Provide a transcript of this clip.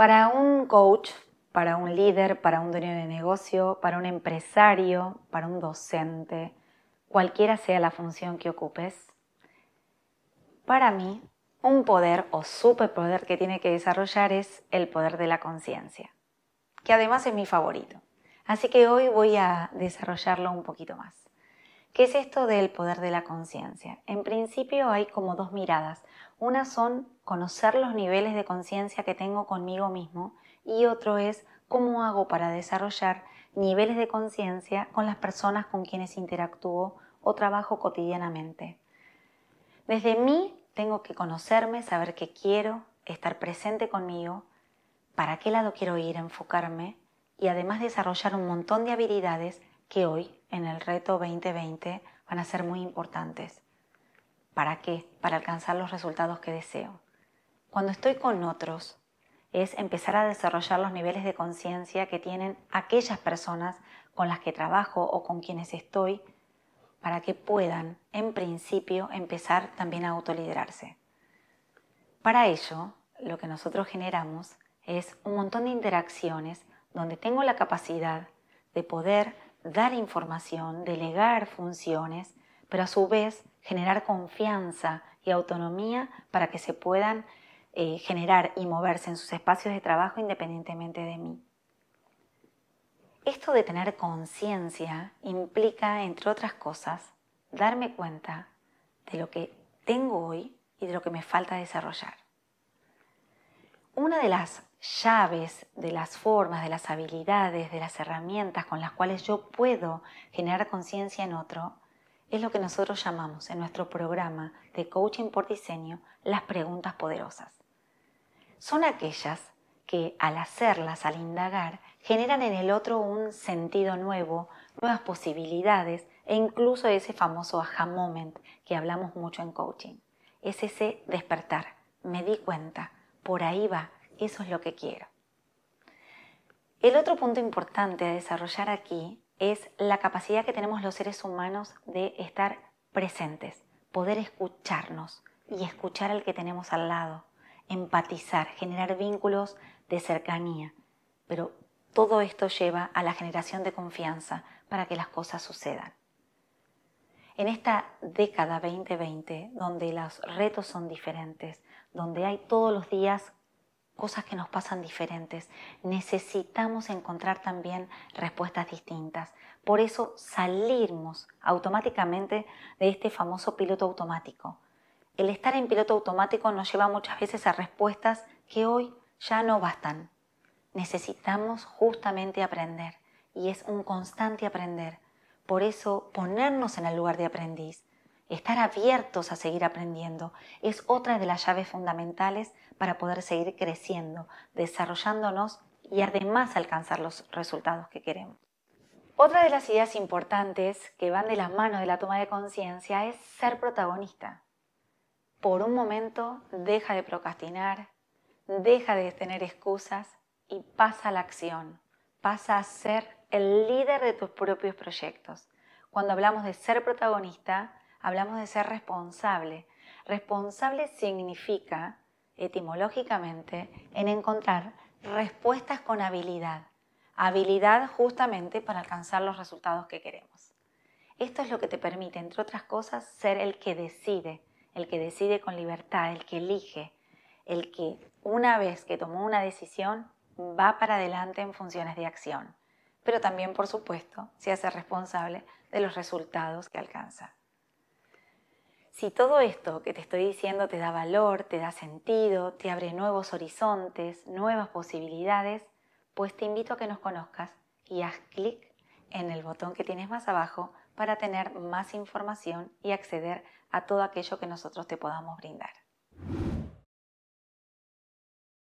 Para un coach, para un líder, para un dueño de negocio, para un empresario, para un docente, cualquiera sea la función que ocupes, para mí, un poder o superpoder que tiene que desarrollar es el poder de la conciencia, que además es mi favorito. Así que hoy voy a desarrollarlo un poquito más. ¿Qué es esto del poder de la conciencia? En principio hay como dos miradas. Una son conocer los niveles de conciencia que tengo conmigo mismo y otro es cómo hago para desarrollar niveles de conciencia con las personas con quienes interactúo o trabajo cotidianamente. Desde mí tengo que conocerme, saber qué quiero, estar presente conmigo, para qué lado quiero ir, enfocarme y además desarrollar un montón de habilidades que hoy en el reto 2020 van a ser muy importantes. ¿Para qué? Para alcanzar los resultados que deseo. Cuando estoy con otros, es empezar a desarrollar los niveles de conciencia que tienen aquellas personas con las que trabajo o con quienes estoy para que puedan, en principio, empezar también a autoliderarse. Para ello, lo que nosotros generamos es un montón de interacciones donde tengo la capacidad de poder dar información, delegar funciones, pero a su vez generar confianza y autonomía para que se puedan eh, generar y moverse en sus espacios de trabajo independientemente de mí. Esto de tener conciencia implica, entre otras cosas, darme cuenta de lo que tengo hoy y de lo que me falta desarrollar. Una de las llaves, de las formas, de las habilidades, de las herramientas con las cuales yo puedo generar conciencia en otro, es lo que nosotros llamamos en nuestro programa de coaching por diseño las preguntas poderosas. Son aquellas que al hacerlas, al indagar, generan en el otro un sentido nuevo, nuevas posibilidades e incluso ese famoso aha moment que hablamos mucho en coaching. Es ese despertar, me di cuenta, por ahí va, eso es lo que quiero. El otro punto importante a desarrollar aquí es la capacidad que tenemos los seres humanos de estar presentes, poder escucharnos y escuchar al que tenemos al lado, empatizar, generar vínculos de cercanía. Pero todo esto lleva a la generación de confianza para que las cosas sucedan. En esta década 2020, donde los retos son diferentes, donde hay todos los días cosas que nos pasan diferentes, necesitamos encontrar también respuestas distintas. Por eso salimos automáticamente de este famoso piloto automático. El estar en piloto automático nos lleva muchas veces a respuestas que hoy ya no bastan. Necesitamos justamente aprender y es un constante aprender. Por eso ponernos en el lugar de aprendiz, estar abiertos a seguir aprendiendo, es otra de las llaves fundamentales para poder seguir creciendo, desarrollándonos y además alcanzar los resultados que queremos. Otra de las ideas importantes que van de la mano de la toma de conciencia es ser protagonista. Por un momento deja de procrastinar, deja de tener excusas y pasa a la acción, pasa a ser el líder de tus propios proyectos. Cuando hablamos de ser protagonista, hablamos de ser responsable. Responsable significa, etimológicamente, en encontrar respuestas con habilidad. Habilidad justamente para alcanzar los resultados que queremos. Esto es lo que te permite, entre otras cosas, ser el que decide, el que decide con libertad, el que elige, el que una vez que tomó una decisión va para adelante en funciones de acción, pero también, por supuesto, se hace responsable de los resultados que alcanza. Si todo esto que te estoy diciendo te da valor, te da sentido, te abre nuevos horizontes, nuevas posibilidades, pues te invito a que nos conozcas y haz clic en el botón que tienes más abajo para tener más información y acceder a todo aquello que nosotros te podamos brindar.